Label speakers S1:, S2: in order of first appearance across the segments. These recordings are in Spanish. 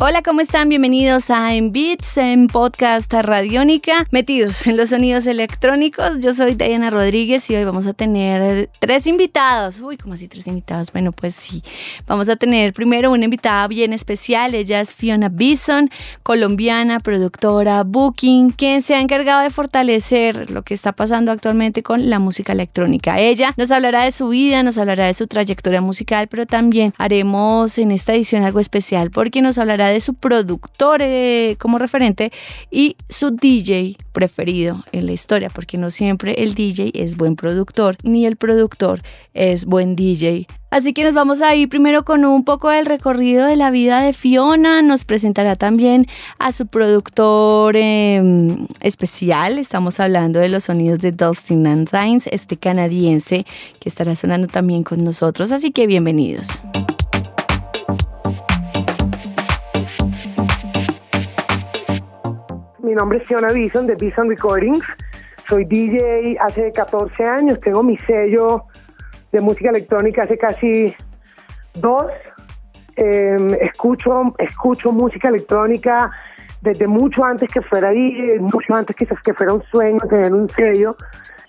S1: Hola, ¿cómo están? Bienvenidos a En Beats, en podcast Radiónica, metidos en los sonidos electrónicos. Yo soy Diana Rodríguez y hoy vamos a tener tres invitados. Uy, ¿cómo así tres invitados? Bueno, pues sí. Vamos a tener primero una invitada bien especial. Ella es Fiona Bison, colombiana, productora, booking, quien se ha encargado de fortalecer lo que está pasando actualmente con la música electrónica. Ella nos hablará de su vida, nos hablará de su trayectoria musical, pero también haremos en esta edición algo especial porque nos hablará de su productor eh, como referente y su DJ preferido en la historia, porque no siempre el DJ es buen productor, ni el productor es buen DJ. Así que nos vamos a ir primero con un poco del recorrido de la vida de Fiona. Nos presentará también a su productor em, especial. Estamos hablando de los sonidos de Dustin and este canadiense que estará sonando también con nosotros. Así que bienvenidos.
S2: Mi nombre es Fiona Bison de Bison Recordings. Soy DJ hace 14 años. Tengo mi sello de música electrónica hace casi dos. Em, escucho, escucho música electrónica desde mucho antes que fuera DJ, mucho antes quizás que fuera un sueño tener un sello.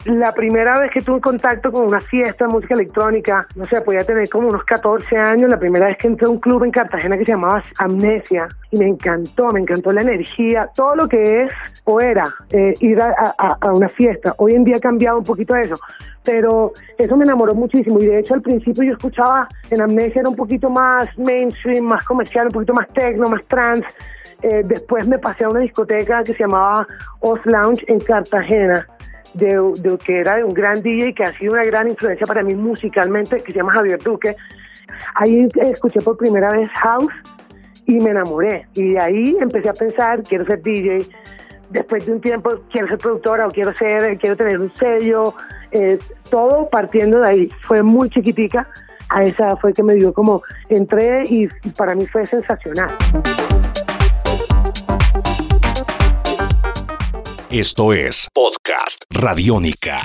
S2: La primera vez que tuve contacto con una fiesta de música electrónica, no sé, podía tener como unos 14 años, la primera vez que entré a un club en Cartagena que se llamaba Amnesia, y me encantó, me encantó la energía, todo lo que es o era eh, ir a, a, una fiesta. Hoy en día ha cambiado un poquito eso, pero eso me enamoró muchísimo, y de hecho al principio yo escuchaba en Amnesia era un poquito más mainstream, más comercial, un poquito más techno, más trance. Eh, después me pasé a una discoteca que se llamaba Oz Lounge en Cartagena de, que era de un gran DJ que ha sido una gran influencia para mí musicalmente, que se llama Javier Duque. Ahí escuché por primera vez House y me enamoré. Y de ahí empecé a pensar, quiero ser DJ. Después de un tiempo, quiero ser productora o quiero ser, quiero tener un sello. Todo partiendo de ahí. Fue muy chiquitica. A esa fue que me dio como, entré y para mí fue sensacional.
S3: Esto es Podcast Radiónica.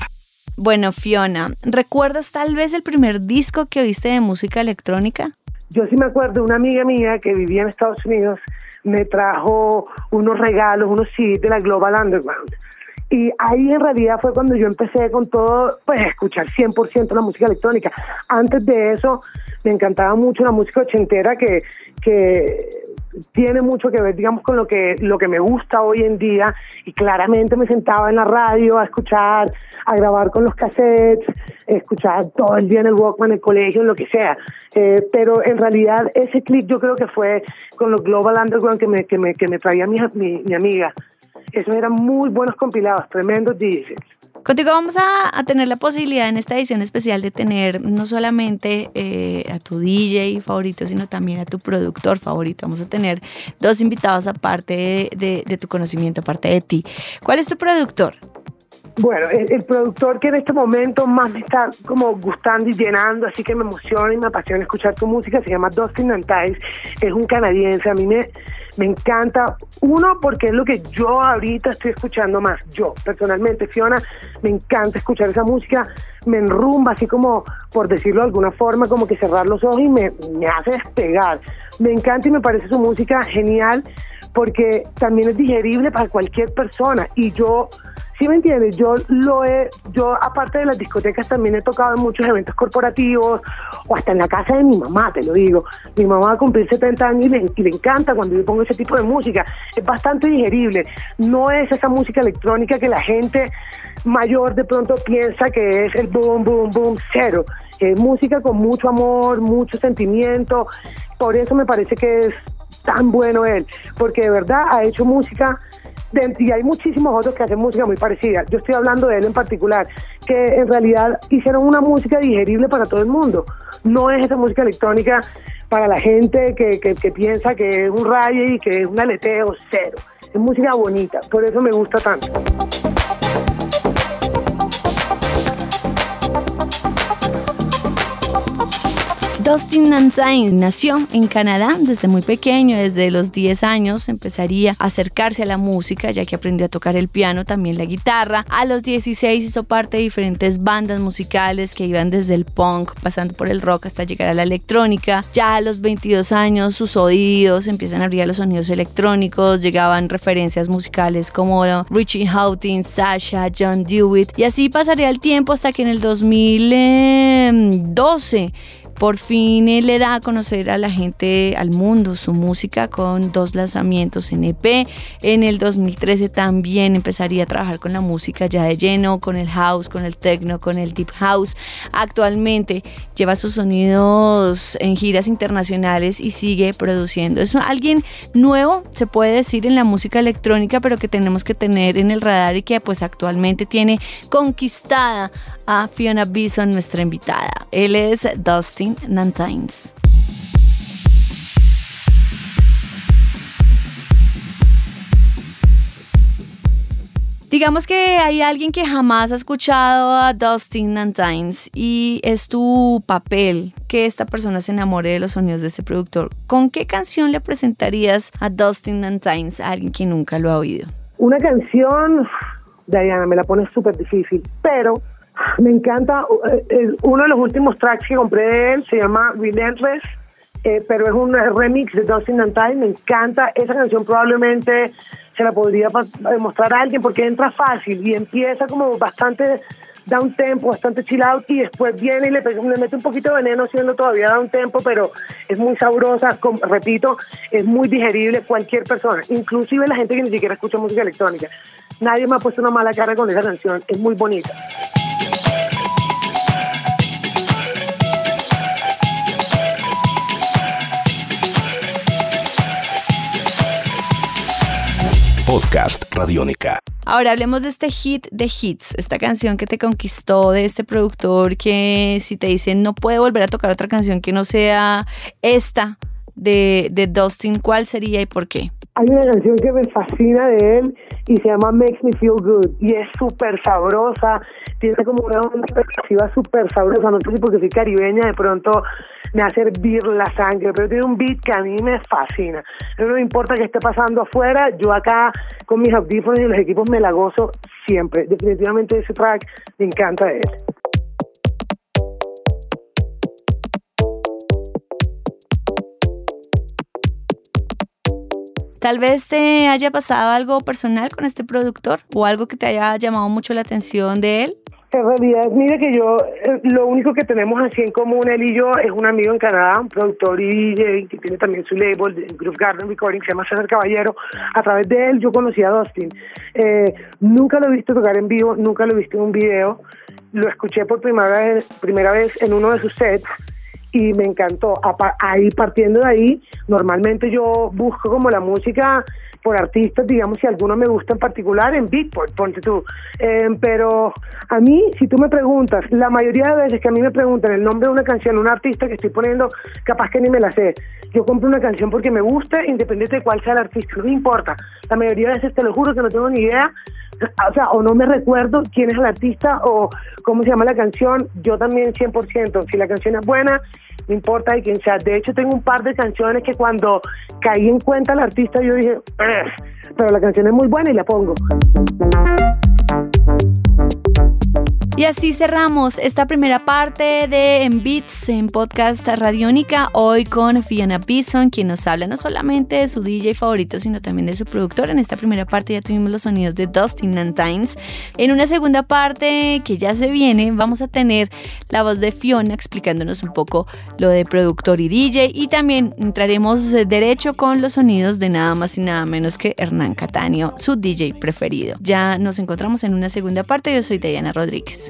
S1: Bueno, Fiona, ¿recuerdas tal vez el primer disco que oíste de música electrónica?
S2: Yo sí me acuerdo, una amiga mía que vivía en Estados Unidos me trajo unos regalos, unos CDs de la Global Underground. Y ahí en realidad fue cuando yo empecé con todo, pues escuchar 100% la música electrónica. Antes de eso me encantaba mucho la música ochentera que, que tiene mucho que ver, digamos, con lo que, lo que me gusta hoy en día y claramente me sentaba en la radio a escuchar, a grabar con los cassettes, escuchar todo el día en el Walkman, en el colegio, en lo que sea. Eh, pero en realidad ese clip yo creo que fue con los Global Underground que me, que me, que me traía mi, mi, mi amiga. Esos eran muy buenos compilados, tremendos DJs.
S1: Contigo vamos a, tener la posibilidad en esta edición especial de tener no solamente eh, a tu DJ favorito, sino también a tu productor favorito. Vamos a tener dos invitados aparte de, tu conocimiento, aparte de ti. ¿Cuál es tu productor?
S2: Bueno, el, productor que en este momento más me está como gustando y llenando, así que me emociona y me apasiona escuchar tu música, se llama Dustin Nantais, es un canadiense, a mí me, me encanta, uno, porque es lo que yo ahorita estoy escuchando más, yo personalmente, Fiona, me encanta escuchar esa música, me enrumba, así como, por decirlo de alguna forma, como que cerrar los ojos y me, me hace despegar. Me encanta y me parece su música genial, porque también es digerible para cualquier persona, y yo ¿Sí me entiendes? Yo lo he, yo aparte de las discotecas también he tocado en muchos eventos corporativos o hasta en la casa de mi mamá, te lo digo. Mi mamá va a cumplir 70 años y le, encanta cuando yo pongo ese tipo de música. Es bastante digerible. No es esa música electrónica que la gente mayor de pronto piensa que es el boom, boom, boom, cero. Es música con mucho amor, mucho sentimiento. Por eso me parece que es tan bueno él, porque de verdad ha hecho música y hay muchísimos otros que hacen música muy parecida. Yo estoy hablando de él en particular, que en realidad hicieron una música digerible para todo el mundo. No es esa música electrónica para la gente que, que, piensa que es un rayo y que es un aleteo cero. Es música bonita, por eso me gusta tanto.
S1: Dustin Nantine nació en Canadá desde muy pequeño, desde los 10 años empezaría a acercarse a la música ya que aprendió a tocar el piano, también la guitarra. A los 16 hizo parte de diferentes bandas musicales que iban desde el punk, pasando por el rock hasta llegar a la electrónica. Ya a los 22 años sus oídos empiezan a abrir a los sonidos electrónicos, llegaban referencias musicales como Richie Houghton, Sasha, John Dewitt y así pasaría el tiempo hasta que en el 2012 por fin él le da a conocer a la gente, al mundo, su música con dos lanzamientos en EP. En el 2013 también empezaría a trabajar con la música ya de lleno, con el house, con el techno, con el deep house. Actualmente lleva sus sonidos en giras internacionales y sigue produciendo. Es alguien nuevo, se puede decir, en la música electrónica, pero que tenemos que tener en el radar y que pues actualmente tiene conquistada a Fiona Bison, nuestra invitada. Él es Dustin Nantines. Digamos que hay alguien que jamás ha escuchado a Dustin Nantines y es tu papel que esta persona se enamore de los sonidos de este productor. ¿Con qué canción le presentarías a Dustin Nantines a alguien que nunca lo ha oído?
S2: Una canción, Diana, me la pone súper difícil, pero me encanta, eh, eh, uno de los últimos tracks que compré de él se llama Relentless, eh, pero es un remix de Dustin and Time, me encanta, esa canción probablemente se la podría mostrar a alguien porque entra fácil y empieza como bastante da un tempo, bastante chill out y después viene y le, le mete un poquito de veneno siendo todavía da un tempo, pero es muy sabrosa, repito, es muy digerible cualquier persona, inclusive la gente que ni siquiera escucha música electrónica. Nadie me ha puesto una mala cara con esa canción, es muy bonita.
S3: Podcast Radiónica.
S1: Ahora hablemos de este hit de hits, esta canción que te conquistó de este productor que si te dicen no puede volver a tocar otra canción que no sea esta de, de Dustin, ¿cuál sería y por qué?
S2: Hay una canción que me fascina de él y se llama Makes Me Feel Good y es súper sabrosa, tiene como una perspectiva súper sabrosa, no sé si porque soy caribeña de pronto me hace hervir la sangre, pero tiene un beat que a mí me fascina. No me importa que esté pasando afuera, yo acá con mis audífonos y los equipos me la gozo siempre. Definitivamente ese track me encanta él.
S1: Tal vez te haya pasado algo personal con este productor o algo que te haya llamado mucho la atención de él.
S2: En realidad, mire que yo, eh, lo único que tenemos así en común, él y yo, es un amigo en Canadá, un productor y DJ que tiene también su label, Groove Garden Recording, se llama César Caballero. A través de él yo conocí a Dustin. Eh, nunca lo he visto tocar en vivo, nunca lo he visto en un video. Lo escuché por primera vez, primera vez en uno de sus sets y me encantó. Ahí partiendo de ahí, normalmente yo busco como la música por artistas, digamos, si alguno me gusta en particular, en Beatport, ponte tú. Em, pero a mí, si tú me preguntas, la mayoría de veces que a mí me preguntan el nombre de una canción, un artista que estoy poniendo, capaz que ni me la sé. Yo compro una canción porque me gusta, independiente de cuál sea el artista, no me importa. La mayoría de veces te lo juro que no tengo ni idea, o sea, o no me recuerdo quién es el artista o cómo se llama la canción. Yo también 100%, si la canción es buena, no importa de quién sea. De hecho, tengo un par de canciones que cuando caí en cuenta el artista, yo dije, pero la canción es muy buena y la pongo.
S1: Y así cerramos esta primera parte de En Beats en podcast Radiónica, hoy con Fiona Bison, quien nos habla no solamente de su DJ favorito, sino también de su productor. En esta primera parte ya tuvimos los sonidos de Dustin Nantines. En una segunda parte que ya se viene, vamos a tener la voz de Fiona explicándonos un poco lo de productor y DJ y también entraremos derecho con los sonidos de nada más y nada menos que Hernán Cataño, su DJ preferido. Ya nos encontramos en una segunda parte, yo soy Diana Rodríguez.